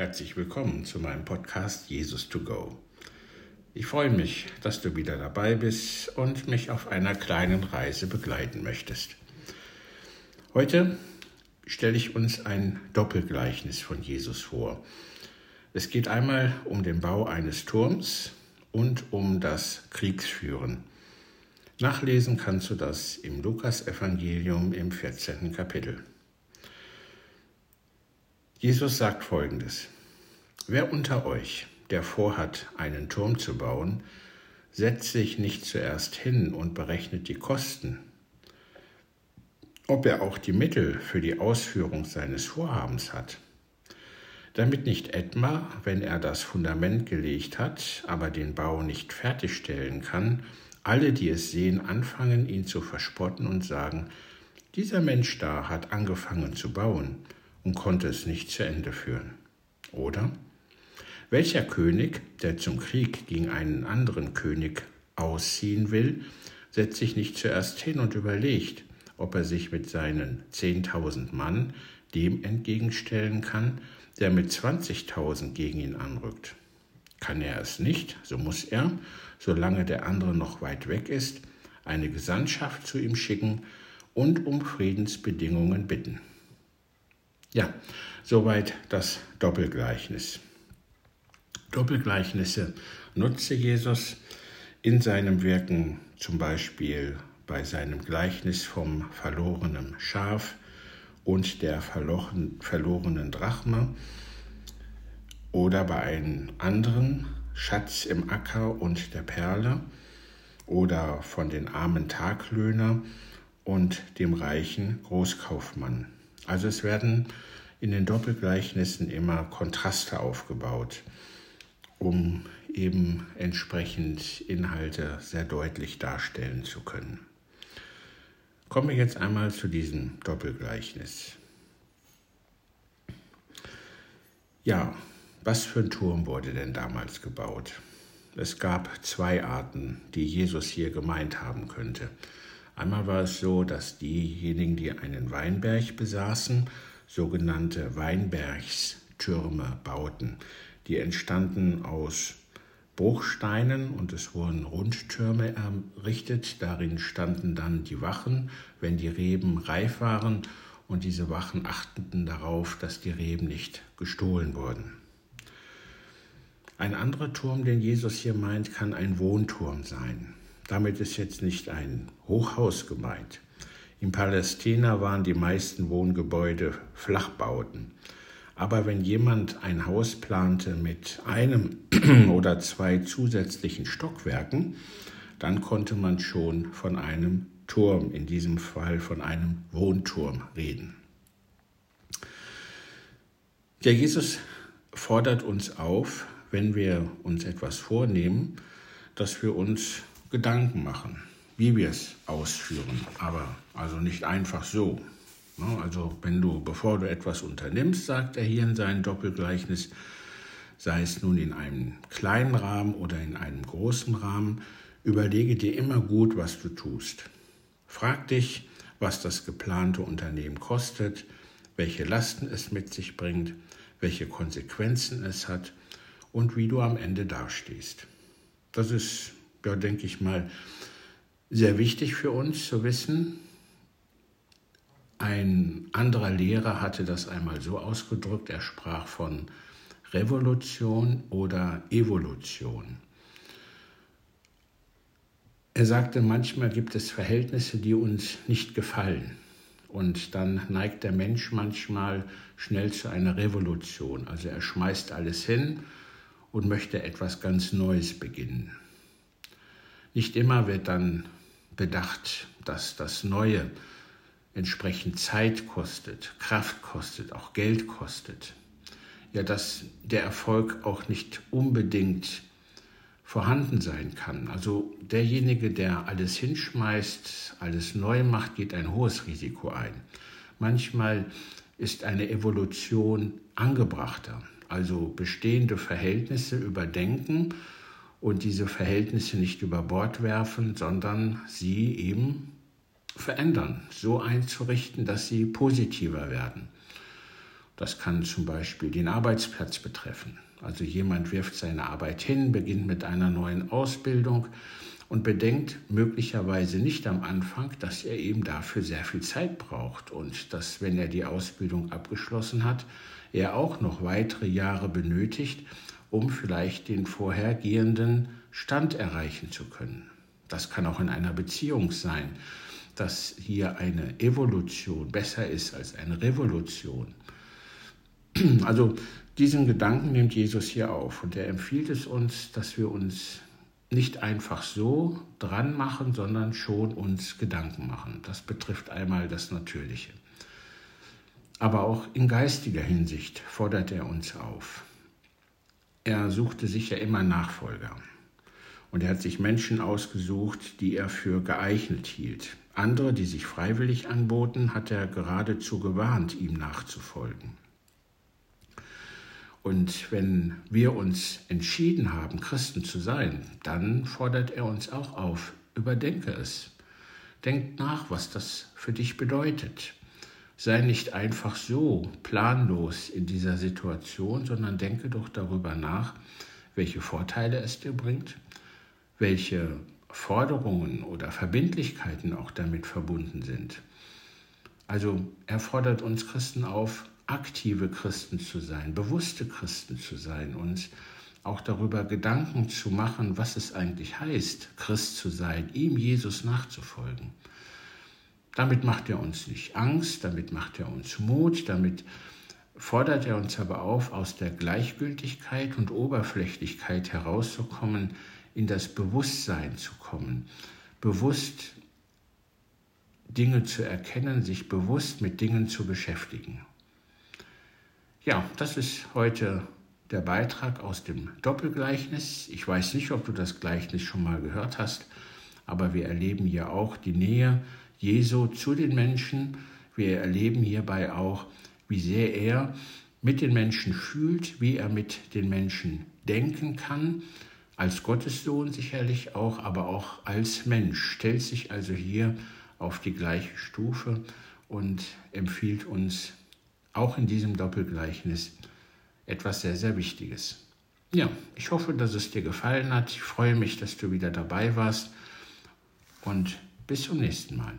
Herzlich willkommen zu meinem Podcast Jesus to Go. Ich freue mich, dass du wieder dabei bist und mich auf einer kleinen Reise begleiten möchtest. Heute stelle ich uns ein Doppelgleichnis von Jesus vor. Es geht einmal um den Bau eines Turms und um das Kriegsführen. Nachlesen kannst du das im Lukasevangelium im 14. Kapitel. Jesus sagt folgendes. Wer unter euch, der vorhat, einen Turm zu bauen, setzt sich nicht zuerst hin und berechnet die Kosten, ob er auch die Mittel für die Ausführung seines Vorhabens hat, damit nicht etwa, wenn er das Fundament gelegt hat, aber den Bau nicht fertigstellen kann, alle, die es sehen, anfangen, ihn zu verspotten und sagen, dieser Mensch da hat angefangen zu bauen, und konnte es nicht zu Ende führen. Oder? Welcher König, der zum Krieg gegen einen anderen König ausziehen will, setzt sich nicht zuerst hin und überlegt, ob er sich mit seinen 10.000 Mann dem entgegenstellen kann, der mit 20.000 gegen ihn anrückt. Kann er es nicht, so muss er, solange der andere noch weit weg ist, eine Gesandtschaft zu ihm schicken und um Friedensbedingungen bitten. Ja, soweit das Doppelgleichnis. Doppelgleichnisse nutzte Jesus in seinem Wirken zum Beispiel bei seinem Gleichnis vom verlorenen Schaf und der verlorenen Drachme oder bei einem anderen Schatz im Acker und der Perle oder von den armen Taglöhner und dem reichen Großkaufmann. Also es werden in den Doppelgleichnissen immer Kontraste aufgebaut, um eben entsprechend Inhalte sehr deutlich darstellen zu können. Kommen wir jetzt einmal zu diesem Doppelgleichnis. Ja, was für ein Turm wurde denn damals gebaut? Es gab zwei Arten, die Jesus hier gemeint haben könnte. Einmal war es so, dass diejenigen, die einen Weinberg besaßen, sogenannte Weinbergstürme bauten. Die entstanden aus Bruchsteinen und es wurden Rundtürme errichtet. Darin standen dann die Wachen, wenn die Reben reif waren, und diese Wachen achteten darauf, dass die Reben nicht gestohlen wurden. Ein anderer Turm, den Jesus hier meint, kann ein Wohnturm sein. Damit ist jetzt nicht ein Hochhaus gemeint. In Palästina waren die meisten Wohngebäude Flachbauten. Aber wenn jemand ein Haus plante mit einem oder zwei zusätzlichen Stockwerken, dann konnte man schon von einem Turm, in diesem Fall von einem Wohnturm reden. Der Jesus fordert uns auf, wenn wir uns etwas vornehmen, dass wir uns Gedanken machen, wie wir es ausführen, aber also nicht einfach so. Ne? Also wenn du, bevor du etwas unternimmst, sagt er hier in seinem Doppelgleichnis, sei es nun in einem kleinen Rahmen oder in einem großen Rahmen, überlege dir immer gut, was du tust. Frag dich, was das geplante Unternehmen kostet, welche Lasten es mit sich bringt, welche Konsequenzen es hat und wie du am Ende dastehst. Das ist ja, denke ich mal, sehr wichtig für uns zu wissen. Ein anderer Lehrer hatte das einmal so ausgedrückt, er sprach von Revolution oder Evolution. Er sagte, manchmal gibt es Verhältnisse, die uns nicht gefallen. Und dann neigt der Mensch manchmal schnell zu einer Revolution. Also er schmeißt alles hin und möchte etwas ganz Neues beginnen. Nicht immer wird dann bedacht, dass das Neue entsprechend Zeit kostet, Kraft kostet, auch Geld kostet. Ja, dass der Erfolg auch nicht unbedingt vorhanden sein kann. Also derjenige, der alles hinschmeißt, alles neu macht, geht ein hohes Risiko ein. Manchmal ist eine Evolution angebrachter, also bestehende Verhältnisse überdenken und diese Verhältnisse nicht über Bord werfen, sondern sie eben verändern, so einzurichten, dass sie positiver werden. Das kann zum Beispiel den Arbeitsplatz betreffen. Also jemand wirft seine Arbeit hin, beginnt mit einer neuen Ausbildung und bedenkt möglicherweise nicht am Anfang, dass er eben dafür sehr viel Zeit braucht und dass, wenn er die Ausbildung abgeschlossen hat, er auch noch weitere Jahre benötigt, um vielleicht den vorhergehenden Stand erreichen zu können. Das kann auch in einer Beziehung sein, dass hier eine Evolution besser ist als eine Revolution. Also diesen Gedanken nimmt Jesus hier auf und er empfiehlt es uns, dass wir uns nicht einfach so dran machen, sondern schon uns Gedanken machen. Das betrifft einmal das Natürliche. Aber auch in geistiger Hinsicht fordert er uns auf. Er suchte sich ja immer Nachfolger. Und er hat sich Menschen ausgesucht, die er für geeignet hielt. Andere, die sich freiwillig anboten, hat er geradezu gewarnt, ihm nachzufolgen. Und wenn wir uns entschieden haben, Christen zu sein, dann fordert er uns auch auf, überdenke es. Denk nach, was das für dich bedeutet. Sei nicht einfach so planlos in dieser Situation, sondern denke doch darüber nach, welche Vorteile es dir bringt, welche Forderungen oder Verbindlichkeiten auch damit verbunden sind. Also er fordert uns Christen auf, aktive Christen zu sein, bewusste Christen zu sein, uns auch darüber Gedanken zu machen, was es eigentlich heißt, Christ zu sein, ihm Jesus nachzufolgen. Damit macht er uns nicht Angst, damit macht er uns Mut, damit fordert er uns aber auf, aus der Gleichgültigkeit und Oberflächlichkeit herauszukommen, in das Bewusstsein zu kommen, bewusst Dinge zu erkennen, sich bewusst mit Dingen zu beschäftigen. Ja, das ist heute der Beitrag aus dem Doppelgleichnis. Ich weiß nicht, ob du das Gleichnis schon mal gehört hast, aber wir erleben hier auch die Nähe Jesu zu den Menschen. Wir erleben hierbei auch, wie sehr er mit den Menschen fühlt, wie er mit den Menschen denken kann, als Gottessohn sicherlich auch, aber auch als Mensch, stellt sich also hier auf die gleiche Stufe und empfiehlt uns auch in diesem Doppelgleichnis etwas sehr, sehr Wichtiges. Ja, ich hoffe, dass es dir gefallen hat. Ich freue mich, dass du wieder dabei warst und bis zum nächsten Mal.